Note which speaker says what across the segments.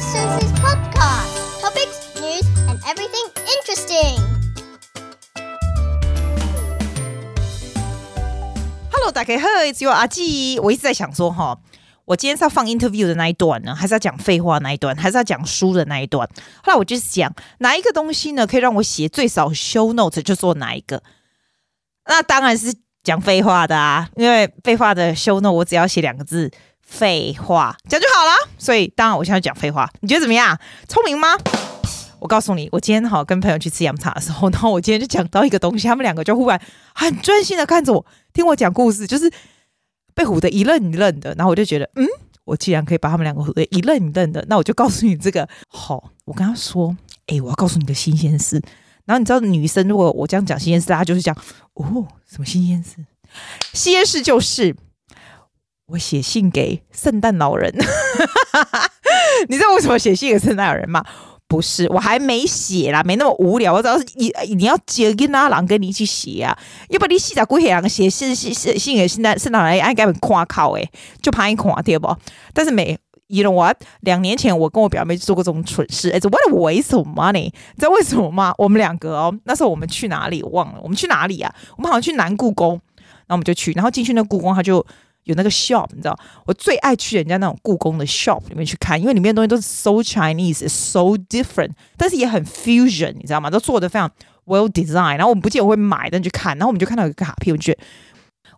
Speaker 1: Susie's podcast. Topics, news, and everything interesting.
Speaker 2: Hello，大家好，It's your 阿季。我一直在想说，哈，我今天是要放 interview 的那一段呢，还是要讲废话那一段，还是要讲书的那一段？后来我就想，哪一个东西呢，可以让我写最少 show notes 就做哪一个？那当然是讲废话的啊，因为废话的 show note 我只要写两个字。废话讲就好了，所以当然我现在讲废话，你觉得怎么样？聪明吗？我告诉你，我今天好跟朋友去吃洋茶的时候，然后我今天就讲到一个东西，他们两个就忽然很专心的看着我，听我讲故事，就是被唬得一愣一愣的。然后我就觉得，嗯，我既然可以把他们两个唬得一愣一愣的，那我就告诉你这个好。我跟他说，哎、我要告诉你个新鲜事。然后你知道，女生如果我这样讲新鲜事，大家就是讲哦，什么新鲜事？新鲜事就是。我写信给圣诞老人，你知道为什么写信给圣诞老人吗？不是，我还没写啦，没那么无聊。我只要是你，你要接跟那郎跟你一起写啊，要不然你细仔鬼黑写信信信信给圣诞圣诞老人，爱给们夸靠诶，就怕你垮掉不？但是没，you know what？两年前我跟我表妹做过这种蠢事，哎，what a waste of money？你知道为什么吗？我们两个哦，那时候我们去哪里？我忘了，我们去哪里啊？我们好像去南故宫，然后我们就去，然后进去那故宫，他就。有那个 shop，你知道，我最爱去人家那种故宫的 shop 里面去看，因为里面的东西都是 so Chinese，so different，但是也很 fusion，你知道吗？都做的非常 well design。然后我们不见得会买，但去看，然后我们就看到一个卡片，我觉得，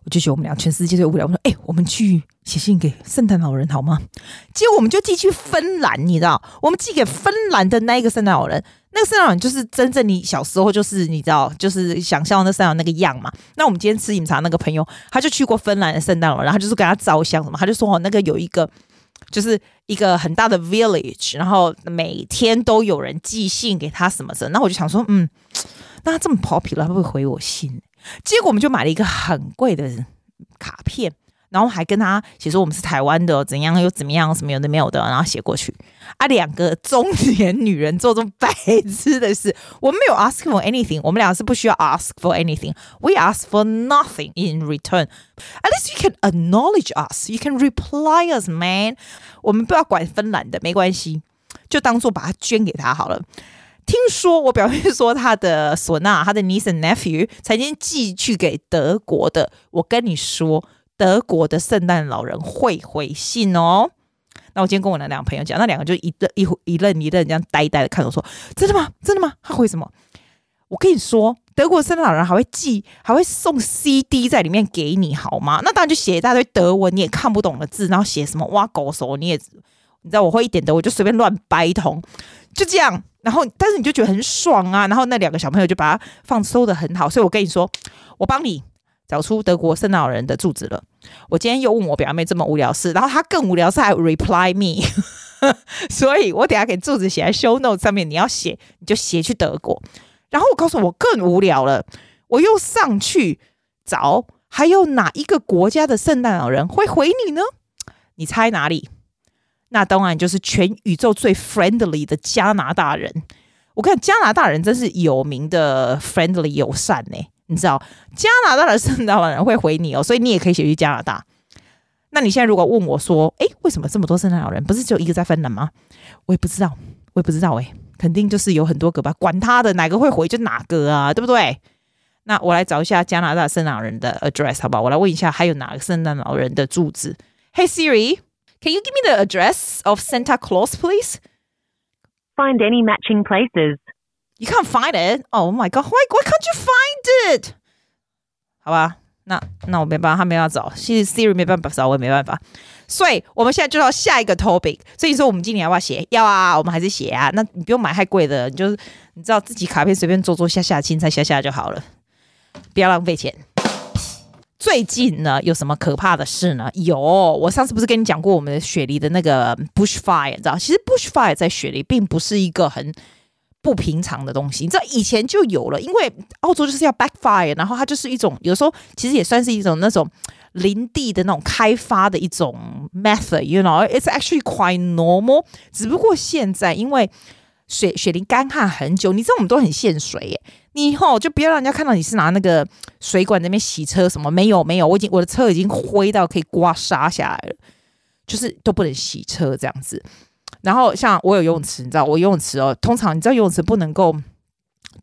Speaker 2: 我就觉得我们俩全世界最无聊。我说，哎、我们去写信给圣诞老人好吗？结果我们就寄去芬兰，你知道，我们寄给芬兰的那一个圣诞老人。那个圣诞老人就是真正你小时候就是你知道就是想象那圣诞那个样嘛。那我们今天吃饮茶那个朋友，他就去过芬兰的圣诞老人，然后就是跟他照相什么，他就说哦，那个有一个就是一个很大的 village，然后每天都有人寄信给他什么的。那我就想说，嗯，那他这么 popular，他会不会回我信？结果我们就买了一个很贵的卡片。然后还跟他写说我们是台湾的，怎样又怎么样，什么有的没有的，然后写过去。啊，两个中年女人做这种白痴的事，我们没有 ask for anything，我们俩是不需要 ask for anything，we ask for nothing in return。At least you can acknowledge us，you can reply us, man。我们不要管芬兰的，没关系，就当做把它捐给他好了。听说我表妹说她的唢呐，她的 niece and nephew 曾经寄去给德国的，我跟你说。德国的圣诞老人会回信哦。那我今天跟我那两个朋友讲，那两个就一愣一一愣一愣这样呆呆的看着我说：“真的吗？真的吗？他回什么？”我跟你说，德国圣诞老人还会寄，还会送 CD 在里面给你，好吗？那当然就写一大堆德文你也看不懂的字，然后写什么挖狗手你也你知道我会一点德，我就随便乱掰一通，就这样。然后但是你就觉得很爽啊。然后那两个小朋友就把它放收的很好，所以我跟你说，我帮你。找出德国圣诞老人的住址了。我今天又问我表妹这么无聊事，然后她更无聊是还 reply me，所以我等下给住址写在 show note 上面。你要写你就写去德国。然后我告诉我更无聊了，我又上去找还有哪一个国家的圣诞老人会回你呢？你猜哪里？那当然就是全宇宙最 friendly 的加拿大人。我看加拿大人真是有名的 friendly 友善呢、你知道加拿大的圣诞老人会回你哦，所以你也可以写去加拿大。那你现在如果问我说，诶，为什么这么多圣诞老人？不是只有一个在芬兰吗？我也不知道，我也不知道诶，肯定就是有很多个吧。管他的，哪个会回就哪个啊，对不对？那我来找一下加拿大圣诞老人的 address 好不好？我来问一下，还有哪个圣诞老人的住址？Hey Siri，can you give me the address of Santa Claus, please?
Speaker 3: Find any matching places.
Speaker 2: You can't find it. Oh my god! Why why can't you find it? 好吧，那那我没办法，他没办法找，其实 Siri 没办法找，我也没办法。所以我们现在就到下一个 topic。所以说，我们今年要不要写？要啊，我们还是写啊。那你不用买太贵的，你就是你知道自己卡片随便做做下下，青菜下下就好了，不要浪费钱。 最近呢，有什么可怕的事呢？有，我上次不是跟你讲过我们的雪梨的那个 bushfire，你知道，其实 bushfire 在雪梨并不是一个很。不平常的东西，你知道以前就有了，因为澳洲就是要 backfire，然后它就是一种有时候其实也算是一种那种林地的那种开发的一种 method，you know，it's actually quite normal。只不过现在因为雪雪林干旱很久，你知道我们都很限水耶，你以后就不要让人家看到你是拿那个水管在那边洗车什么，没有没有，我已经我的车已经灰到可以刮痧下来了，就是都不能洗车这样子。然后像我有游泳池，你知道我游泳池哦，通常你知道游泳池不能够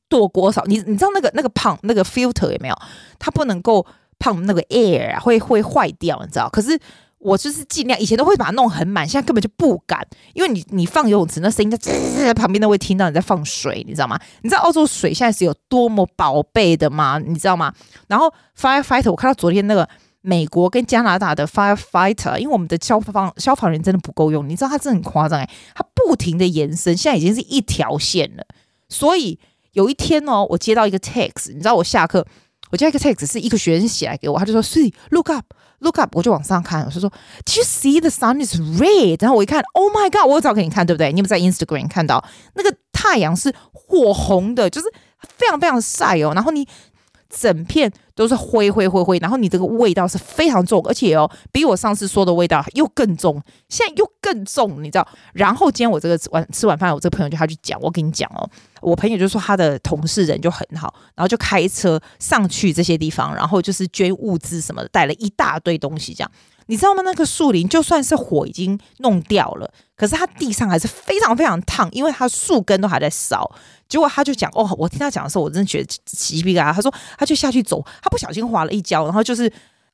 Speaker 2: 多多少，你你知道那个那个胖那个 filter 有没有？它不能够胖那个 air 啊，会会坏掉，你知道？可是我就是尽量以前都会把它弄很满，现在根本就不敢，因为你你放游泳池那声音在旁边都会听到你在放水，你知道吗？你知道澳洲水现在是有多么宝贝的吗？你知道吗？然后 firefighter 我看到昨天那个。美国跟加拿大的 firefighter，因为我们的消防消防员真的不够用，你知道他真的很夸张诶，他不停的延伸，现在已经是一条线了。所以有一天哦，我接到一个 text，你知道我下课，我接一个 text 是一个学生写来给我，他就说：“See, look up, look up。”我就往上看，我就说：“Do you see the sun is red？” 然后我一看，“Oh my god！” 我有找给你看，对不对？你有没有在 Instagram 看到那个太阳是火红的，就是非常非常晒哦。然后你。整片都是灰灰灰灰，然后你这个味道是非常重，而且哦，比我上次说的味道又更重，现在又更重，你知道？然后今天我这个晚吃晚饭，我这个朋友就他去讲，我跟你讲哦，我朋友就说他的同事人就很好，然后就开车上去这些地方，然后就是捐物资什么的，带了一大堆东西，这样你知道吗？那个树林就算是火已经弄掉了，可是它地上还是非常非常烫，因为它树根都还在烧。结果他就讲哦，我听他讲的时候，我真的觉得奇皮啊。他说他就下去走，他不小心滑了一跤，然后就是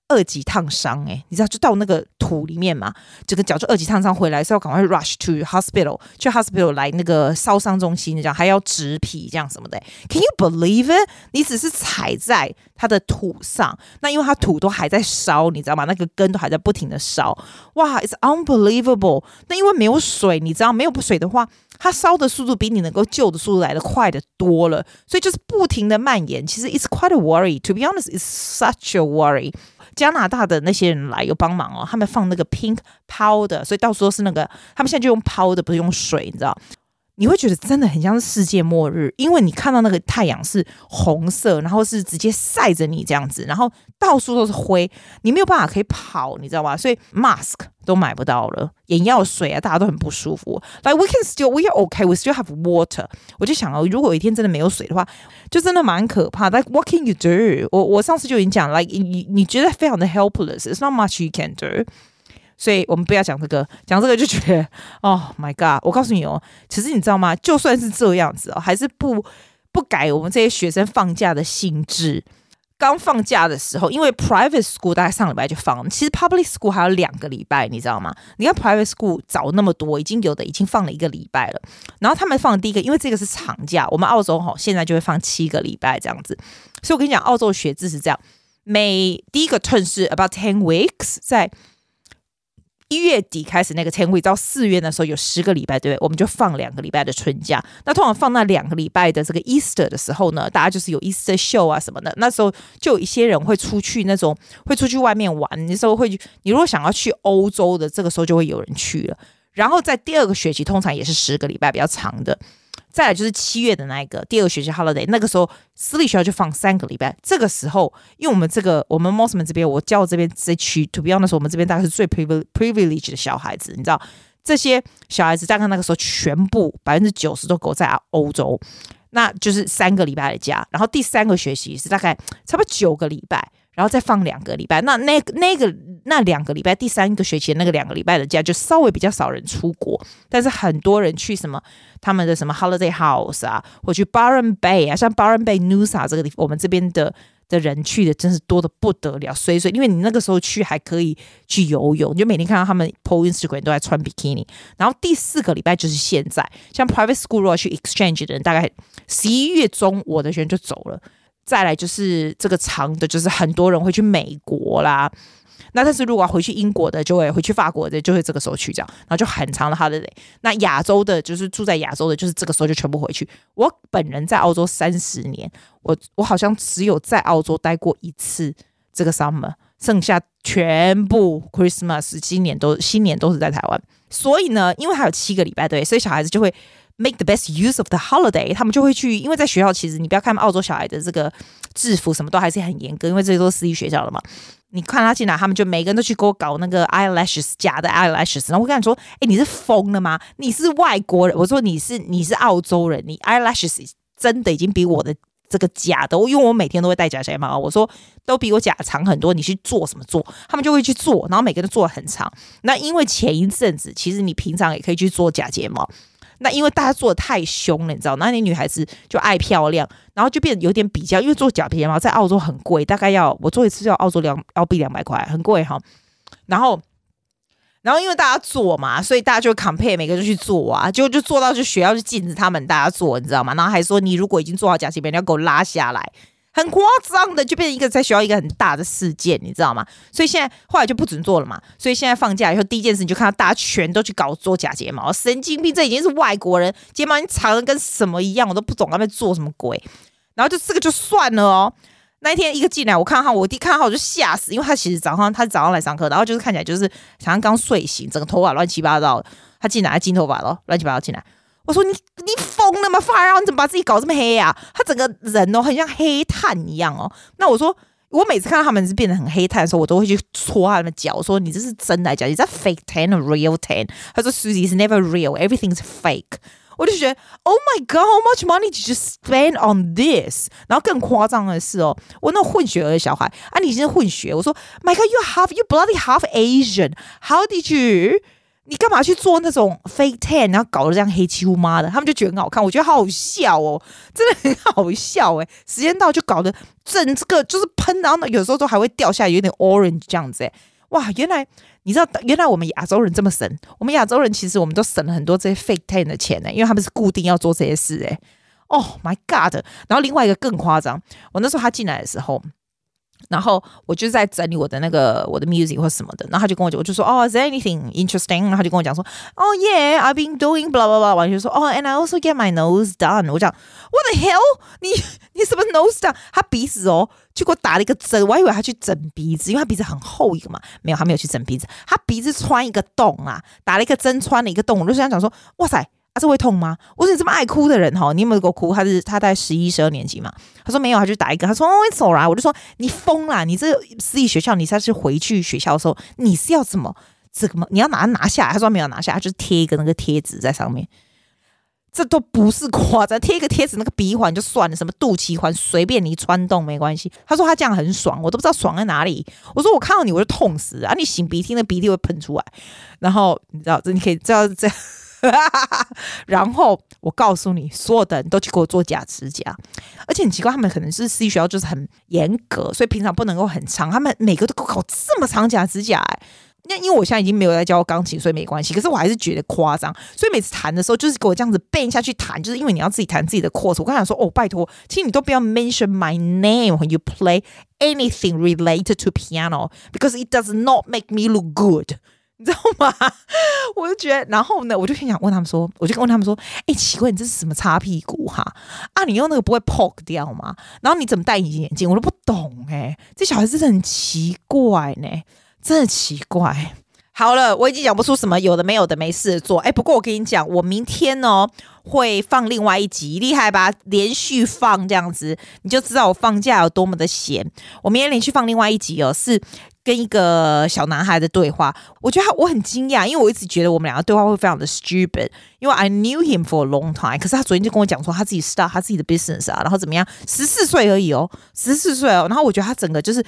Speaker 2: 二级烫伤。诶，你知道就到那个土里面嘛，整个脚就二级烫伤，回来所以要赶快 rush to hospital 去 hospital 来那个烧伤中心，这样还要植皮这样什么的。Can you believe it？你只是踩在它的土上，那因为它土都还在烧，你知道吗？那个根都还在不停的烧。哇，it's unbelievable。那因为没有水，你知道没有水的话。它烧的速度比你能够救的速度来得快得多了，所以就是不停的蔓延。其实 it's quite a worry. To be honest, it's such a worry. 加拿大的那些人来有帮忙哦，他们放那个 pink powder，所以到时候是那个他们现在就用 powder，不是用水，你知道。你会觉得真的很像是世界末日，因为你看到那个太阳是红色，然后是直接晒着你这样子，然后到处都是灰，你没有办法可以跑，你知道吗？所以 mask 都买不到了，眼药水啊，大家都很不舒服。Like we can still, we are okay, we still have water。我就想哦，如果有一天真的没有水的话，就真的蛮可怕。Like what can you do？我我上次就已经讲，like 你你觉得非常的 helpless，it's not much you can do。所以我们不要讲这个，讲这个就觉得，Oh my God！我告诉你哦，其实你知道吗？就算是这样子哦，还是不不改我们这些学生放假的性质。刚放假的时候，因为 private school 大概上礼拜就放，其实 public school 还有两个礼拜，你知道吗？你看 private school 早那么多，已经有的已经放了一个礼拜了。然后他们放第一个，因为这个是长假，我们澳洲哈现在就会放七个礼拜这样子。所以我跟你讲，澳洲学制是这样，每第一个 turn 是 about ten weeks 在。一月底开始那个 ten week 到四月的时候有十个礼拜，对不对？我们就放两个礼拜的春假。那通常放那两个礼拜的这个 Easter 的时候呢，大家就是有 Easter show 啊什么的。那时候就有一些人会出去那种会出去外面玩。那时候会，你如果想要去欧洲的，这个时候就会有人去了。然后在第二个学期，通常也是十个礼拜，比较长的。再来就是七月的那一个第二个学期 holiday，那个时候私立学校就放三个礼拜。这个时候，因为我们这个我们 Mosman 这边，我教这边这区，to be honest，我们这边大概是最 privilege 的小孩子，你知道，这些小孩子大概那个时候全部百分之九十都狗在欧洲，那就是三个礼拜的假。然后第三个学期是大概差不多九个礼拜。然后再放两个礼拜，那那那个那两个礼拜，第三个学期的那个两个礼拜的假，就稍微比较少人出国，但是很多人去什么他们的什么 holiday house 啊，或去 Byron Bay 啊，像 Byron Bay Nusa 这个地方，我们这边的的人去的真是多的不得了，所以所以因为你那个时候去还可以去游泳，你就每天看到他们 po Instagram 都在穿 bikini。然后第四个礼拜就是现在，像 private school 如果去 exchange 的人，大概十一月中我的学生就走了。再来就是这个长的，就是很多人会去美国啦。那但是如果要回去英国的，就会回去法国的，就会这个时候去这样，然后就很长的 holiday。那亚洲的，就是住在亚洲的，就是这个时候就全部回去。我本人在澳洲三十年，我我好像只有在澳洲待过一次这个 summer，剩下全部 Christmas 今年都新年都是在台湾。所以呢，因为还有七个礼拜对，所以小孩子就会。Make the best use of the holiday，他们就会去，因为在学校其实你不要看澳洲小孩的这个制服什么都还是很严格，因为这些都是私立学校的嘛。你看他进来，他们就每个人都去给我搞那个 eyelashes 假的 eyelashes，然后我跟他说：“哎，你是疯了吗？你是外国人？”我说：“你是你是澳洲人，你 eyelashes 真的已经比我的这个假的，因为我每天都会戴假睫毛，我说都比我假长很多，你去做什么做？他们就会去做，然后每个人都做得很长。那因为前一阵子，其实你平常也可以去做假睫毛。那因为大家做的太凶了，你知道，那你女孩子就爱漂亮，然后就变得有点比较，因为做假睫毛在澳洲很贵，大概要我做一次要澳洲两澳币两百块，很贵哈。然后，然后因为大家做嘛，所以大家就 compare，每个人去做啊，就就做到就学校就禁止他们大家做，你知道吗？然后还说你如果已经做好假睫毛，你要给我拉下来。很夸张的，就变成一个在学校一个很大的事件，你知道吗？所以现在后来就不准做了嘛。所以现在放假以后，第一件事你就看到大家全都去搞做假睫毛，神经病！这已经是外国人睫毛已经长的跟什么一样，我都不懂他们做什么鬼。然后就这个就算了哦。那一天一个进来，我看到他，我弟看到他我就吓死，因为他其实早上他早上来上课，然后就是看起来就是好像刚睡醒，整个头发乱七八糟。他进来还金头发咯，乱七八糟进来。我说你你疯了吗？发儿，你怎么把自己搞这么黑、啊？他整个人哦，很像黑炭一样哦。那我说，我每次看到他们是变得很黑炭的时候，我都会去戳他们脚，说你这是真的假的？你在 fake tan or real tan？他说 Susie is never real, everything is fake。我就觉得 Oh my God, how much money did you spend on this？然后更夸张的是哦，我那混血儿的小孩啊，你已经是混血。我说 My God, you half, you bloody half Asian. How did you？你干嘛去做那种 fake tan，然后搞得这样黑漆乌麻的？他们就觉得很好看，我觉得好好笑哦，真的很好笑哎！时间到就搞得整这个就是喷，然后呢有时候都还会掉下来，有点 orange 这样子哎！哇，原来你知道，原来我们亚洲人这么省，我们亚洲人其实我们都省了很多这些 fake tan 的钱呢，因为他们是固定要做这些事哎。Oh my god！然后另外一个更夸张，我那时候他进来的时候。然后我就在整理我的那个我的 music 或什么的，然后他就跟我讲，我就说哦，is anything interesting？然后他就跟我讲说，哦，yeah，I've been doing blah blah blah。完就说，哦，and I also get my nose done。我讲，what the hell？你你什么 nose done？他鼻子哦，就给我打了一个针，我还以为他去整鼻子，因为他鼻子很厚一个嘛，没有，他没有去整鼻子，他鼻子穿一个洞啊，打了一个针，穿了一个洞，我就想讲说，哇塞。他是会痛吗？我说你这么爱哭的人哈，你有没有给我哭？他是他在十一、十二年级嘛？他说没有，他就打一个。他说哦，it's alright。我就说你疯了，你这私立学校，你下次回去学校的时候，你是要怎么怎么？你要拿拿下？他说没有拿下，他就是贴一个那个贴纸在上面。这都不是夸张，贴一个贴纸，那个鼻环就算了，什么肚脐环随便你穿洞没关系。他说他这样很爽，我都不知道爽在哪里。我说我看到你我就痛死啊！你擤鼻涕，那鼻涕会喷出来。然后你知道这，你可以知道这样。然后我告诉你，所有的人都去给我做假指甲，而且很奇怪，他们可能是私立学校，就是很严格，所以平常不能够很长。他们每个都给我搞这么长假指甲，哎，那因为我现在已经没有在教钢琴，所以没关系。可是我还是觉得夸张，所以每次弹的时候，就是给我这样子背下去弹，就是因为你要自己弹自己的 chords。我刚才说，哦，拜托，请你都不要 mention my name when you play anything related to piano because it does not make me look good。你知道吗？我就觉得，然后呢，我就很想问他们说，我就问他们说，哎、奇怪，你这是什么擦屁股哈？啊，你用那个不会 poke 掉吗？然后你怎么戴隐形眼镜？我都不懂哎、这小孩子很奇怪呢，真的奇怪。好了，我已经讲不出什么有的没有的没事做。哎，不过我跟你讲，我明天呢会放另外一集，厉害吧？连续放这样子，你就知道我放假有多么的闲。我明天连续放另外一集哦，是跟一个小男孩的对话。我觉得他我很惊讶，因为我一直觉得我们两个对话会非常的 stupid，因为 I knew him for a long time。可是他昨天就跟我讲说他自己 start 他自己的 business 啊，然后怎么样，十四岁而已哦，十四岁哦。然后我觉得他整个就是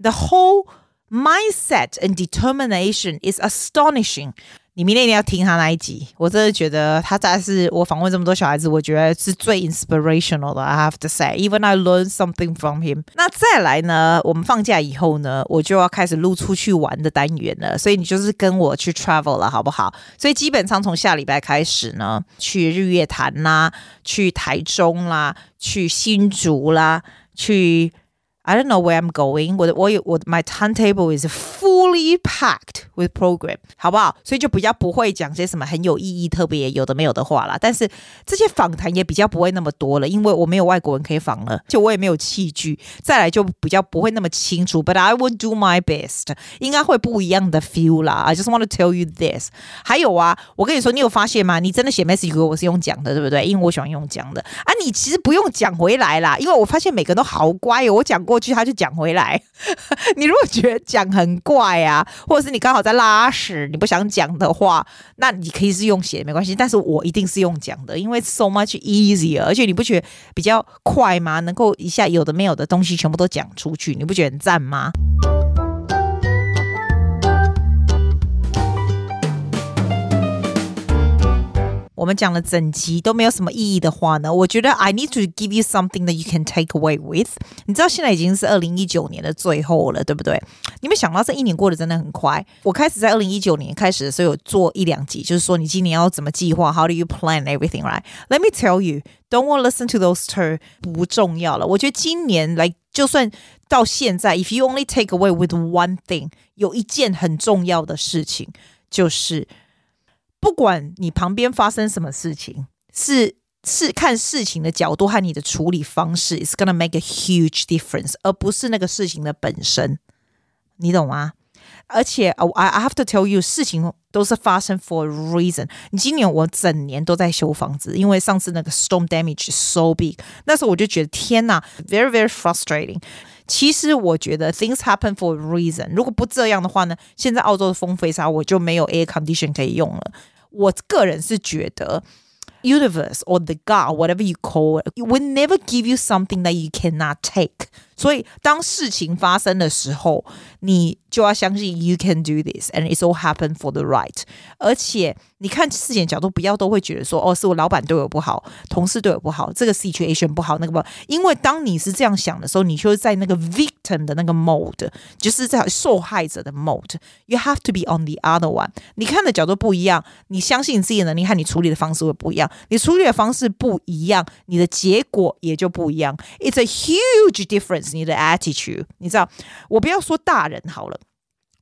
Speaker 2: the whole。Mindset and determination is astonishing。你明天一定要听他那一集，我真的觉得他才是我访问这么多小孩子，我觉得是最 inspirational 的。I have to say, even I learn something from him。那再来呢，我们放假以后呢，我就要开始录出去玩的单元了，所以你就是跟我去 travel 了，好不好？所以基本上从下礼拜开始呢，去日月潭啦，去台中啦，去新竹啦，去。I don't know where I'm going. 我的我有我的 my timetable is fully packed with program，好不好？所以就比较不会讲些什么很有意义、特别有的没有的话啦。但是这些访谈也比较不会那么多了，因为我没有外国人可以访了，就我也没有器具。再来就比较不会那么清楚。But I will do my best，应该会不一样的 feel 啦。I just want to tell you this。还有啊，我跟你说，你有发现吗？你真的写 message 给我，我是用讲的，对不对？因为我喜欢用讲的啊。你其实不用讲回来啦，因为我发现每个人都好乖哦。我讲过。去，他就讲回来。你如果觉得讲很怪啊，或者是你刚好在拉屎，你不想讲的话，那你可以是用写没关系。但是我一定是用讲的，因为 so much easier，而且你不觉得比较快吗？能够一下有的没有的东西全部都讲出去，你不觉得很赞吗？我们讲了整集都没有什么意义的话呢，我觉得 I need to give you something that you can take away with。你知道现在已经是二零一九年的最后了，对不对？你们想到这一年过得真的很快。我开始在二零一九年开始的时候有做一两集，就是说你今年要怎么计划？How do you plan everything? Right? Let me tell you, don't want listen to those terms 不重要了。我觉得今年来，就算到现在，if you only take away with one thing，有一件很重要的事情就是。不管你旁边发生什么事情，是是看事情的角度和你的处理方式，is gonna make a huge difference，而不是那个事情的本身，你懂吗？而且，I I have to tell you，事情都是发生 for a reason。你今年我整年都在修房子，因为上次那个 storm damage so big，那时候我就觉得天呐，very very frustrating。其实我觉得 things happen for a reason。如果不这样的话呢，现在澳洲的风飞沙，我就没有 air condition 可以用了。我个人是觉得，universe or the God whatever you call it will never give you something that you cannot take。 所以当事情发生的时候，你就要相信 you can do this and it's all happen for the right。而且你看事情的角度，不要都会觉得说，哦，是我老板对我不好，同事对我不好，这个 situation 不好，那个不好。因为当你是这样想的时候，你就是在那个 victim 的那个 mode，就是在受害者的 mode。You have to be on the other one。你看的角度不一样，你相信你自己的能力和你处理的方式会不一样。你处理的方式不一样，你的结果也就不一样。It's a huge difference。你的 attitude，你知道，我不要说大人好了。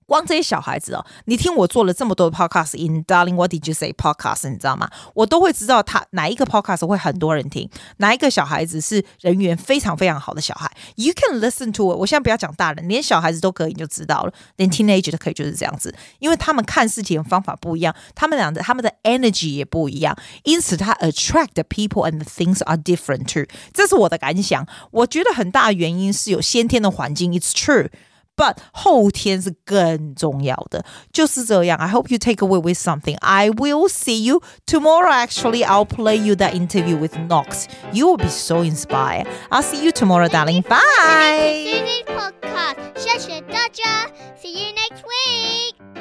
Speaker 2: 光这些小孩子哦，你听我做了这么多的 podcast in Darling What Did You Say podcast，你知道吗？我都会知道他哪一个 podcast 会很多人听，哪一个小孩子是人缘非常非常好的小孩。You can listen to it。我现在不要讲大人，连小孩子都可以，你就知道了。连 teenager 都可以，就是这样子，因为他们看事情的方法不一样，他们俩的他们的 energy 也不一样，因此他 attract the people and the things are different too。这是我的感想。我觉得很大的原因是有先天的环境，It's true。But 后天是更重要的，就是这样。I hope you take away with something. I will see you tomorrow. Actually, I'll play you that interview with Knox. You will be so inspired. I'll see you tomorrow, darling. Bye.
Speaker 1: Susie's podcast. 谢谢大家。See you next week.